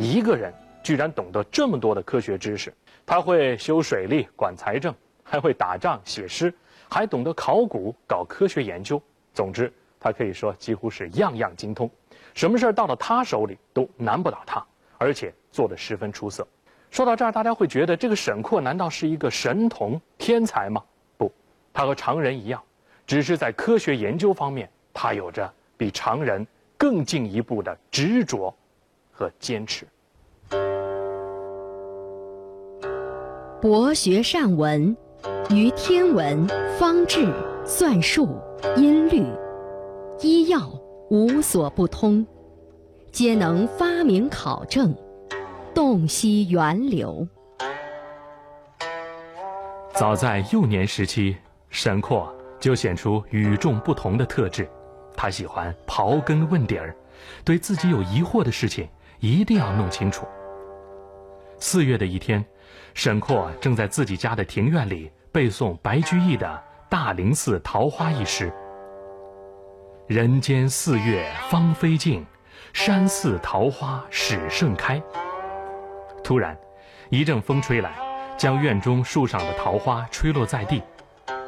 一个人居然懂得这么多的科学知识。他会修水利、管财政，还会打仗、写诗，还懂得考古、搞科学研究。总之，他可以说几乎是样样精通，什么事儿到了他手里都难不倒他，而且做得十分出色。说到这儿，大家会觉得这个沈括难道是一个神童天才吗？不，他和常人一样，只是在科学研究方面，他有着比常人更进一步的执着和坚持。博学善文，于天文、方志、算术、音律、医药无所不通，皆能发明考证，洞悉源流。早在幼年时期，沈括就显出与众不同的特质。他喜欢刨根问底儿，对自己有疑惑的事情一定要弄清楚。四月的一天。沈括正在自己家的庭院里背诵白居易的《大林寺桃花》一诗：“人间四月芳菲尽，山寺桃花始盛开。”突然，一阵风吹来，将院中树上的桃花吹落在地。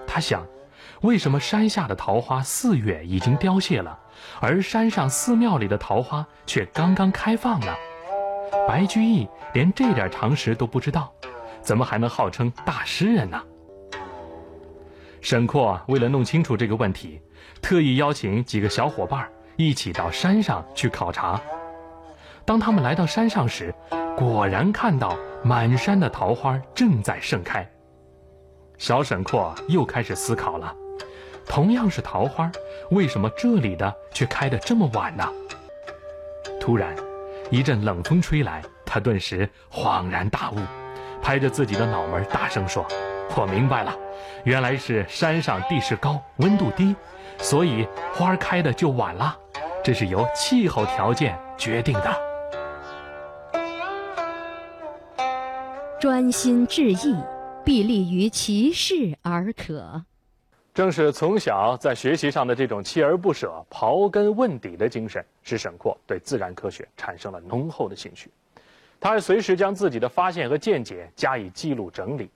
他想，为什么山下的桃花四月已经凋谢了，而山上寺庙里的桃花却刚刚开放呢？白居易连这点常识都不知道。怎么还能号称大诗人呢？沈括为了弄清楚这个问题，特意邀请几个小伙伴一起到山上去考察。当他们来到山上时，果然看到满山的桃花正在盛开。小沈括又开始思考了：同样是桃花，为什么这里的却开得这么晚呢？突然，一阵冷风吹来，他顿时恍然大悟。拍着自己的脑门，大声说：“我明白了，原来是山上地势高，温度低，所以花开的就晚了。这是由气候条件决定的。”专心致意，必立于其事而可。正是从小在学习上的这种锲而不舍、刨根问底的精神，使沈括对自然科学产生了浓厚的兴趣。他还随时将自己的发现和见解加以记录整理，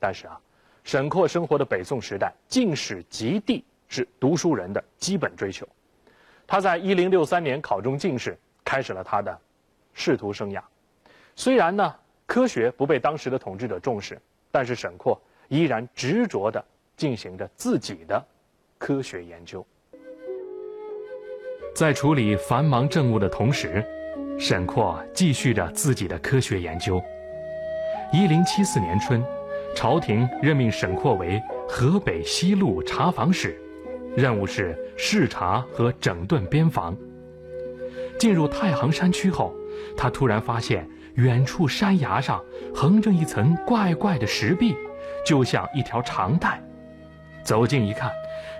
但是啊，沈括生活的北宋时代，进士及第是读书人的基本追求。他在一零六三年考中进士，开始了他的仕途生涯。虽然呢，科学不被当时的统治者重视，但是沈括依然执着地进行着自己的科学研究。在处理繁忙政务的同时。沈括继续着自己的科学研究。一零七四年春，朝廷任命沈括为河北西路查防使，任务是视察和整顿边防。进入太行山区后，他突然发现远处山崖上横着一层怪怪的石壁，就像一条长带。走近一看，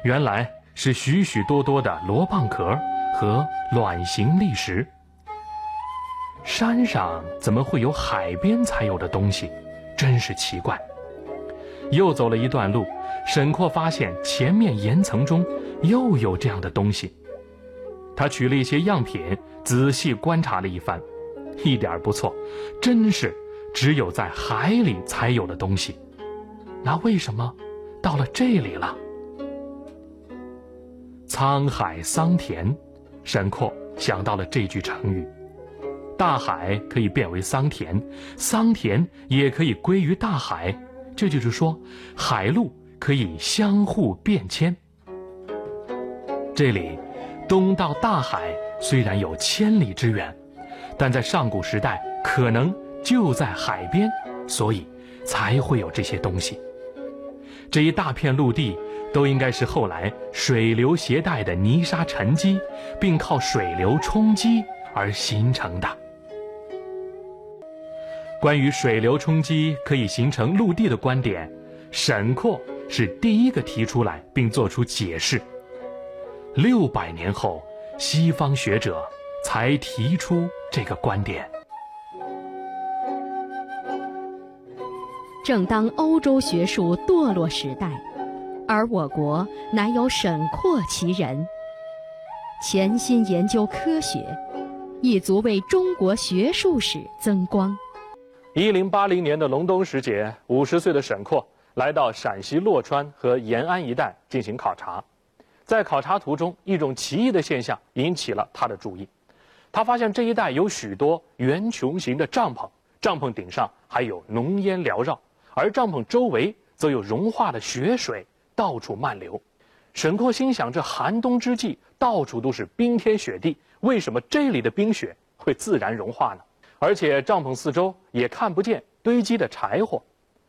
原来是许许多多的螺蚌壳和卵形砾石。山上怎么会有海边才有的东西？真是奇怪。又走了一段路，沈括发现前面岩层中又有这样的东西。他取了一些样品，仔细观察了一番，一点不错，真是只有在海里才有的东西。那为什么到了这里了？沧海桑田，沈括想到了这句成语。大海可以变为桑田，桑田也可以归于大海。这就是说，海陆可以相互变迁。这里，东到大海虽然有千里之远，但在上古时代可能就在海边，所以才会有这些东西。这一大片陆地都应该是后来水流携带的泥沙沉积，并靠水流冲击而形成的。关于水流冲击可以形成陆地的观点，沈括是第一个提出来并做出解释。六百年后，西方学者才提出这个观点。正当欧洲学术堕落时代，而我国乃有沈括其人，潜心研究科学，亦足为中国学术史增光。一零八零年的隆冬时节，五十岁的沈括来到陕西洛川和延安一带进行考察。在考察途中，一种奇异的现象引起了他的注意。他发现这一带有许多圆穹形的帐篷，帐篷顶上还有浓烟缭绕，而帐篷周围则有融化的雪水到处漫流。沈括心想：这寒冬之际，到处都是冰天雪地，为什么这里的冰雪会自然融化呢？而且帐篷四周也看不见堆积的柴火，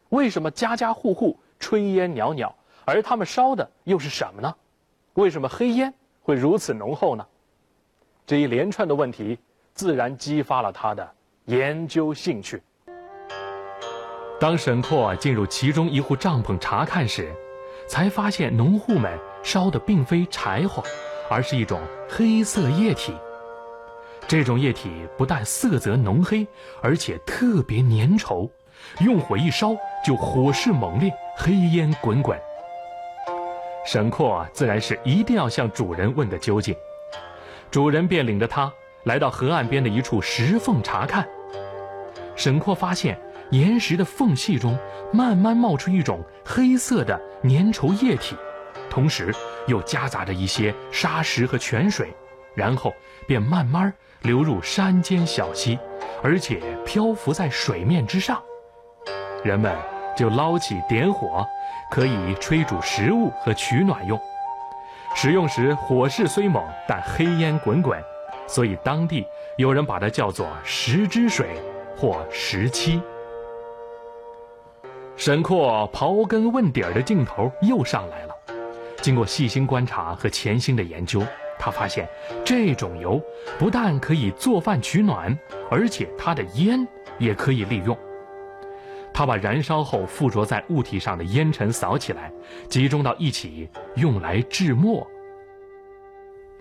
为什么家家户户炊烟袅袅，而他们烧的又是什么呢？为什么黑烟会如此浓厚呢？这一连串的问题，自然激发了他的研究兴趣。当沈括进入其中一户帐篷查看时，才发现农户们烧的并非柴火，而是一种黑色液体。这种液体不但色泽浓黑，而且特别粘稠，用火一烧就火势猛烈，黑烟滚滚。沈括自然是一定要向主人问个究竟。主人便领着他来到河岸边的一处石缝查看。沈括发现岩石的缝隙中慢慢冒出一种黑色的粘稠液体，同时又夹杂着一些沙石和泉水，然后便慢慢流入山间小溪，而且漂浮在水面之上。人们就捞起点火，可以炊煮食物和取暖用。使用时火势虽猛，但黑烟滚滚，所以当地有人把它叫做“石之水”或“石漆”。沈括刨根问底儿的劲头又上来了。经过细心观察和潜心的研究，他发现这种油不但可以做饭取暖，而且它的烟也可以利用。他把燃烧后附着在物体上的烟尘扫起来，集中到一起，用来制墨。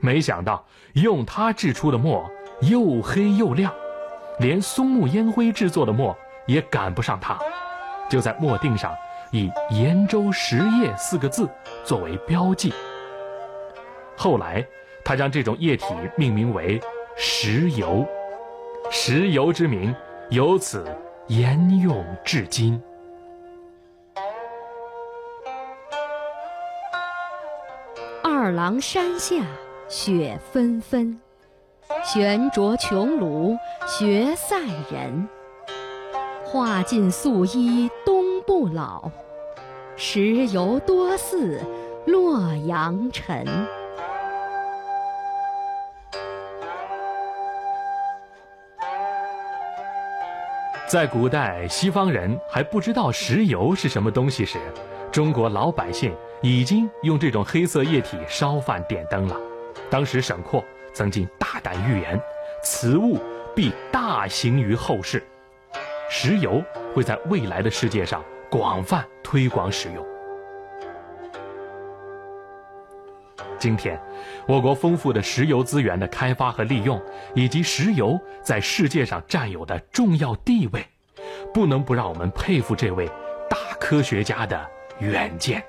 没想到用它制出的墨又黑又亮，连松木烟灰制作的墨也赶不上它。就在墨锭上以“延州石液”四个字作为标记。后来，他将这种液体命名为“石油”，石油之名由此。沿用至今。二郎山下雪纷纷，悬着穹庐学赛人。画尽素衣冬不老，石油多似洛阳尘。在古代，西方人还不知道石油是什么东西时，中国老百姓已经用这种黑色液体烧饭点灯了。当时沈括曾经大胆预言，此物必大行于后世，石油会在未来的世界上广泛推广使用。今天，我国丰富的石油资源的开发和利用，以及石油在世界上占有的重要地位，不能不让我们佩服这位大科学家的远见。